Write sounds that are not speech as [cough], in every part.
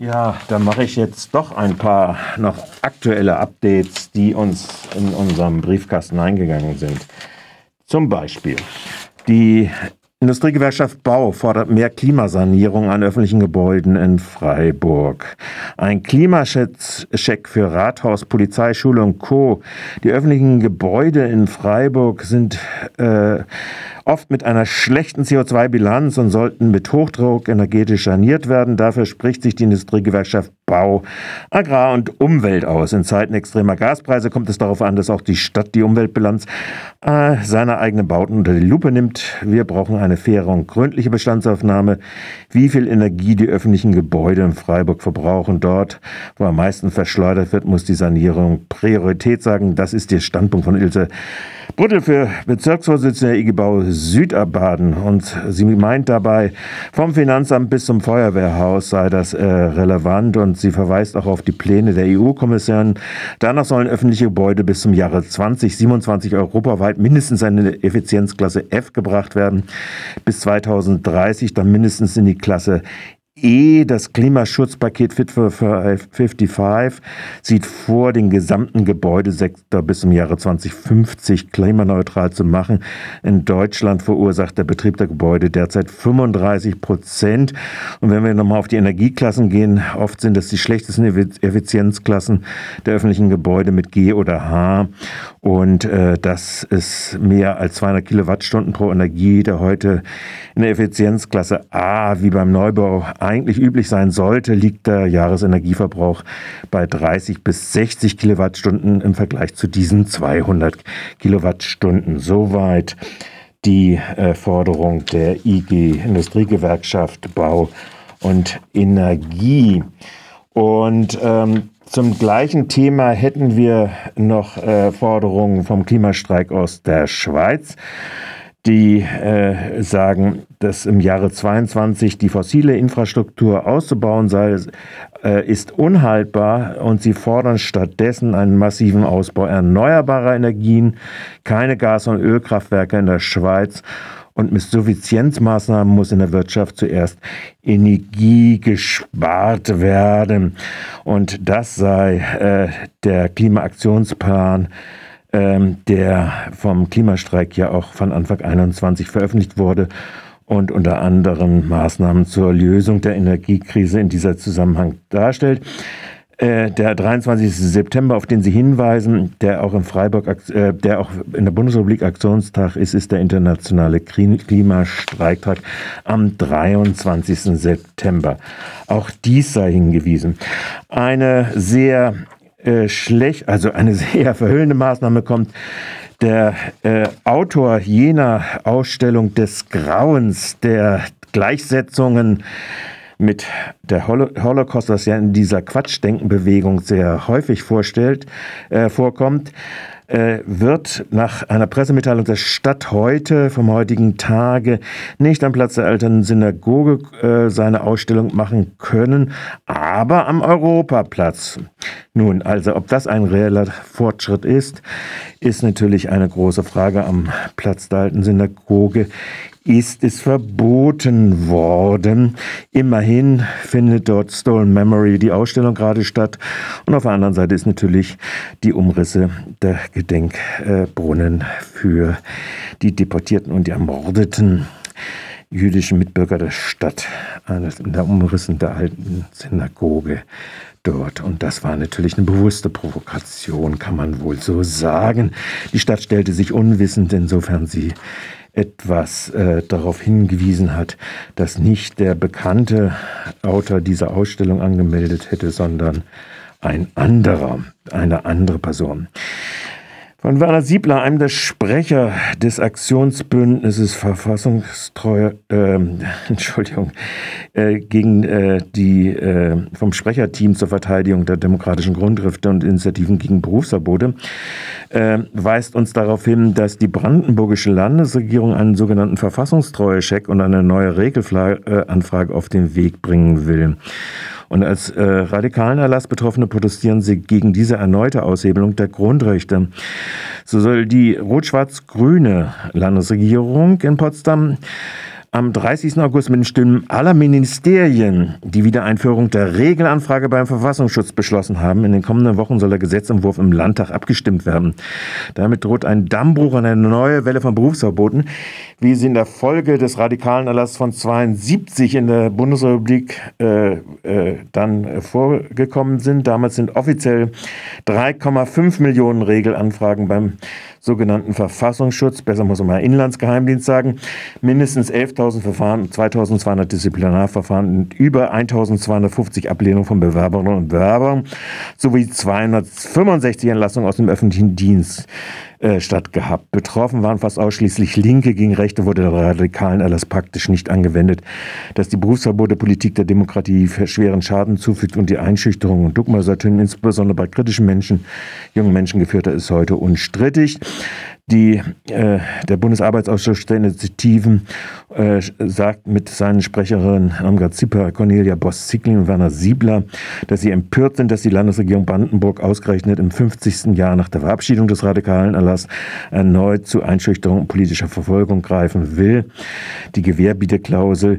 Ja, dann mache ich jetzt doch ein paar noch aktuelle Updates, die uns in unserem Briefkasten eingegangen sind. Zum Beispiel die Industriegewerkschaft Bau fordert mehr Klimasanierung an öffentlichen Gebäuden in Freiburg. Ein Klimascheck für Rathaus, Polizei, Schule und Co. Die öffentlichen Gebäude in Freiburg sind äh, oft mit einer schlechten CO2-Bilanz und sollten mit Hochdruck energetisch saniert werden. Dafür spricht sich die Industriegewerkschaft Bau, Agrar und Umwelt aus. In Zeiten extremer Gaspreise kommt es darauf an, dass auch die Stadt die Umweltbilanz äh, seiner eigenen Bauten unter die Lupe nimmt. Wir brauchen eine faire und gründliche Bestandsaufnahme, wie viel Energie die öffentlichen Gebäude in Freiburg verbrauchen. Dort, wo am meisten verschleudert wird, muss die Sanierung Priorität sagen. Das ist der Standpunkt von Ilse Brüttel für Bezirksvorsitzende IG Bau Südabaden. Und sie meint dabei, vom Finanzamt bis zum Feuerwehrhaus sei das äh, relevant und sie verweist auch auf die Pläne der EU-Kommission. Danach sollen öffentliche Gebäude bis zum Jahre 2027 europaweit mindestens eine Effizienzklasse F gebracht werden. Bis 2030 dann mindestens in die Klasse E, das Klimaschutzpaket Fit for 55, sieht vor, den gesamten Gebäudesektor bis zum Jahre 2050 klimaneutral zu machen. In Deutschland verursacht der Betrieb der Gebäude derzeit 35 Prozent. Und wenn wir nochmal auf die Energieklassen gehen, oft sind das die schlechtesten Effizienzklassen der öffentlichen Gebäude mit G oder H. Und äh, das ist mehr als 200 Kilowattstunden pro Energie, der heute in der Effizienzklasse A wie beim Neubau eigentlich üblich sein sollte, liegt der Jahresenergieverbrauch bei 30 bis 60 Kilowattstunden im Vergleich zu diesen 200 Kilowattstunden. Soweit die äh, Forderung der IG Industriegewerkschaft Bau und Energie. Und ähm, zum gleichen Thema hätten wir noch äh, Forderungen vom Klimastreik aus der Schweiz die äh, sagen, dass im Jahre 22 die fossile Infrastruktur auszubauen sei, äh, ist unhaltbar und sie fordern stattdessen einen massiven Ausbau erneuerbarer Energien, keine Gas- und Ölkraftwerke in der Schweiz und mit Suffizienzmaßnahmen muss in der Wirtschaft zuerst Energie gespart werden. Und das sei äh, der Klimaaktionsplan ähm, der vom Klimastreik ja auch von Anfang 21 veröffentlicht wurde und unter anderem Maßnahmen zur Lösung der Energiekrise in dieser Zusammenhang darstellt. Äh, der 23. September, auf den Sie hinweisen, der auch in Freiburg, äh, der auch in der Bundesrepublik Aktionstag ist, ist der internationale Klimastreiktag am 23. September. Auch dies sei hingewiesen. Eine sehr äh, schlecht, also eine [laughs] sehr verhüllende Maßnahme kommt. Der äh, Autor jener Ausstellung des Grauens, der Gleichsetzungen mit der Holocaust, was ja in dieser Quatschdenkenbewegung sehr häufig vorstellt, äh, vorkommt, äh, wird nach einer Pressemitteilung der Stadt heute, vom heutigen Tage, nicht am Platz der alten Synagoge äh, seine Ausstellung machen können, aber am Europaplatz. Nun, also ob das ein reeller Fortschritt ist, ist natürlich eine große Frage am Platz der alten Synagoge ist es verboten worden. Immerhin findet dort Stolen Memory die Ausstellung gerade statt. Und auf der anderen Seite ist natürlich die Umrisse der Gedenkbrunnen für die Deportierten und die ermordeten jüdischen Mitbürger der Stadt in der Umrissen der alten Synagoge dort. Und das war natürlich eine bewusste Provokation, kann man wohl so sagen. Die Stadt stellte sich unwissend, insofern sie etwas äh, darauf hingewiesen hat, dass nicht der bekannte Autor dieser Ausstellung angemeldet hätte, sondern ein anderer, eine andere Person. Von Werner Siebler, einem der Sprecher des Aktionsbündnisses Verfassungstreue, äh, [laughs] Entschuldigung, äh, gegen äh, die äh, vom Sprecherteam zur Verteidigung der demokratischen Grundrechte und Initiativen gegen Berufsverbote, äh, weist uns darauf hin, dass die brandenburgische Landesregierung einen sogenannten Verfassungstreue-Check und eine neue Regelanfrage auf den Weg bringen will. Und als äh, radikalen Erlass Betroffene protestieren sie gegen diese erneute Aushebelung der Grundrechte. So soll die rot-schwarz-grüne Landesregierung in Potsdam am 30. August mit den Stimmen aller Ministerien die Wiedereinführung der Regelanfrage beim Verfassungsschutz beschlossen haben. In den kommenden Wochen soll der Gesetzentwurf im Landtag abgestimmt werden. Damit droht ein Dammbruch und eine neue Welle von Berufsverboten, wie sie in der Folge des radikalen Erlasses von 72 in der Bundesrepublik äh, äh, dann vorgekommen sind. Damals sind offiziell 3,5 Millionen Regelanfragen beim sogenannten Verfassungsschutz, besser muss man mal Inlandsgeheimdienst sagen, mindestens 11.000 Verfahren, 2.200 Disziplinarverfahren und über 1.250 Ablehnungen von Bewerberinnen und Bewerbern sowie 265 Entlassungen aus dem öffentlichen Dienst äh, stattgehabt. Betroffen waren fast ausschließlich Linke, gegen Rechte wurde der radikalen Erlass praktisch nicht angewendet. Dass die Berufsverbote Politik der Demokratie schweren Schaden zufügt und die Einschüchterung und Dogmasatüren insbesondere bei kritischen Menschen, jungen Menschen geführt hat, ist heute unstrittig. Die, äh, der Bundesarbeitsausschuss der Initiativen äh, sagt mit seinen Sprecherinnen Amgard Zipper, Cornelia Boss-Zickling und Werner Siebler, dass sie empört sind, dass die Landesregierung Brandenburg ausgerechnet im 50. Jahr nach der Verabschiedung des radikalen Erlass erneut zu Einschüchterung und politischer Verfolgung greifen will. Die Gewährbieteklausel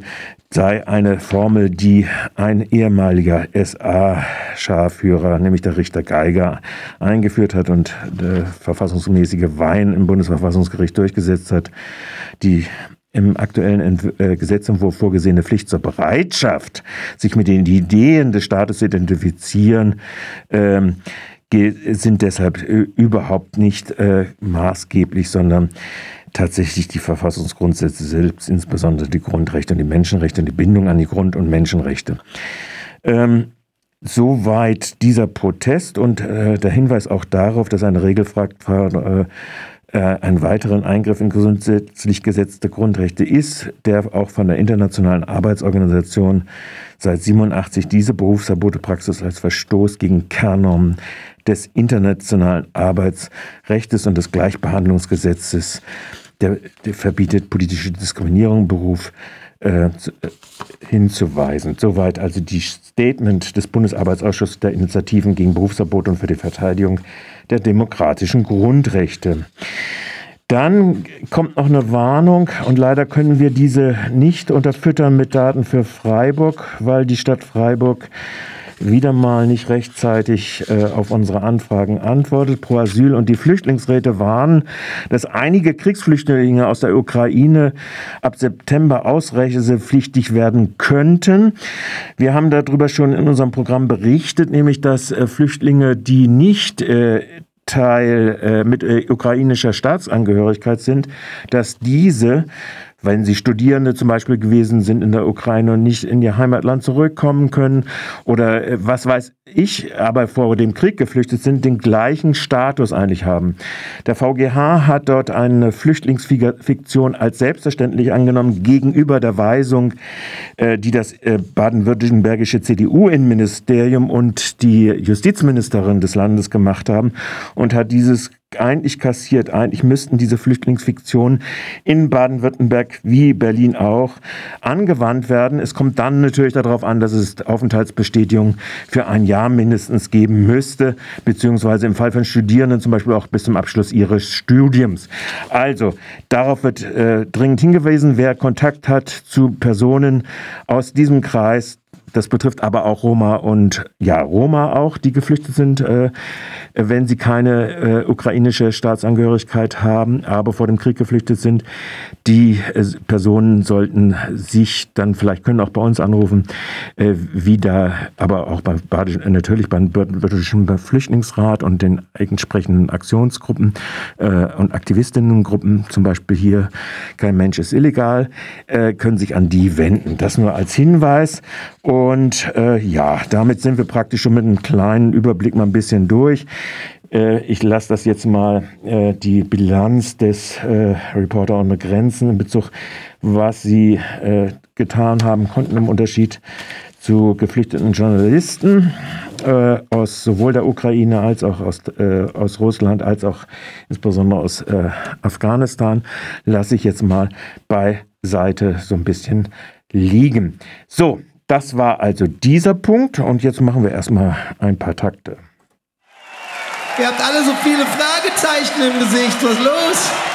sei eine Formel, die ein ehemaliger SA-Scharführer, nämlich der Richter Geiger, eingeführt hat und der verfassungsmäßige Wein im Bundesverfassungsgericht durchgesetzt hat. Die im aktuellen äh, Gesetzentwurf vorgesehene Pflicht zur Bereitschaft, sich mit den Ideen des Staates zu identifizieren, ähm, sind deshalb äh, überhaupt nicht äh, maßgeblich, sondern tatsächlich die Verfassungsgrundsätze selbst, insbesondere die Grundrechte und die Menschenrechte und die Bindung an die Grund- und Menschenrechte. Ähm, Soweit dieser Protest und äh, der Hinweis auch darauf, dass eine Regelfrage äh, einen weiteren Eingriff in grundsätzlich gesetzte Grundrechte ist, der auch von der Internationalen Arbeitsorganisation seit 87 diese Berufsverbotepraxis als Verstoß gegen Kernnormen des internationalen Arbeitsrechts und des Gleichbehandlungsgesetzes der, der verbietet politische Diskriminierung im Beruf äh, äh, hinzuweisen. Soweit also die Statement des Bundesarbeitsausschusses der Initiativen gegen Berufsverbot und für die Verteidigung der demokratischen Grundrechte. Dann kommt noch eine Warnung und leider können wir diese nicht unterfüttern mit Daten für Freiburg, weil die Stadt Freiburg wieder mal nicht rechtzeitig äh, auf unsere Anfragen antwortet. Pro Asyl und die Flüchtlingsräte warnen, dass einige Kriegsflüchtlinge aus der Ukraine ab September ausreisepflichtig werden könnten. Wir haben darüber schon in unserem Programm berichtet, nämlich dass äh, Flüchtlinge, die nicht äh, Teil äh, mit äh, ukrainischer Staatsangehörigkeit sind, dass diese wenn sie Studierende zum Beispiel gewesen sind in der Ukraine und nicht in ihr Heimatland zurückkommen können oder äh, was weiß ich, aber vor dem Krieg geflüchtet sind, den gleichen Status eigentlich haben. Der VGH hat dort eine Flüchtlingsfiktion als selbstverständlich angenommen gegenüber der Weisung, äh, die das äh, baden-württembergische CDU-Innenministerium und die Justizministerin des Landes gemacht haben und hat dieses eigentlich kassiert. Eigentlich müssten diese Flüchtlingsfiktionen in Baden-Württemberg wie Berlin auch angewandt werden. Es kommt dann natürlich darauf an, dass es Aufenthaltsbestätigung für ein Jahr mindestens geben müsste, beziehungsweise im Fall von Studierenden zum Beispiel auch bis zum Abschluss ihres Studiums. Also darauf wird äh, dringend hingewiesen, wer Kontakt hat zu Personen aus diesem Kreis, das betrifft aber auch Roma und ja, Roma auch, die geflüchtet sind, äh, wenn sie keine äh, ukrainische Staatsangehörigkeit haben, aber vor dem Krieg geflüchtet sind. Die äh, Personen sollten sich dann vielleicht können auch bei uns anrufen, äh, wieder, aber auch beim Badischen, natürlich beim Badischen Flüchtlingsrat und den entsprechenden Aktionsgruppen äh, und Aktivistinnengruppen, zum Beispiel hier kein Mensch ist illegal, äh, können sich an die wenden. Das nur als Hinweis. Und äh, ja, damit sind wir praktisch schon mit einem kleinen Überblick mal ein bisschen durch. Äh, ich lasse das jetzt mal äh, die Bilanz des äh, Reporter ohne Grenzen in Bezug, was sie äh, getan haben konnten im Unterschied zu geflüchteten Journalisten äh, aus sowohl der Ukraine als auch aus, äh, aus Russland, als auch insbesondere aus äh, Afghanistan, lasse ich jetzt mal beiseite so ein bisschen liegen. So, das war also dieser Punkt und jetzt machen wir erstmal ein paar Takte. Ihr habt alle so viele Fragezeichen im Gesicht. Was ist los?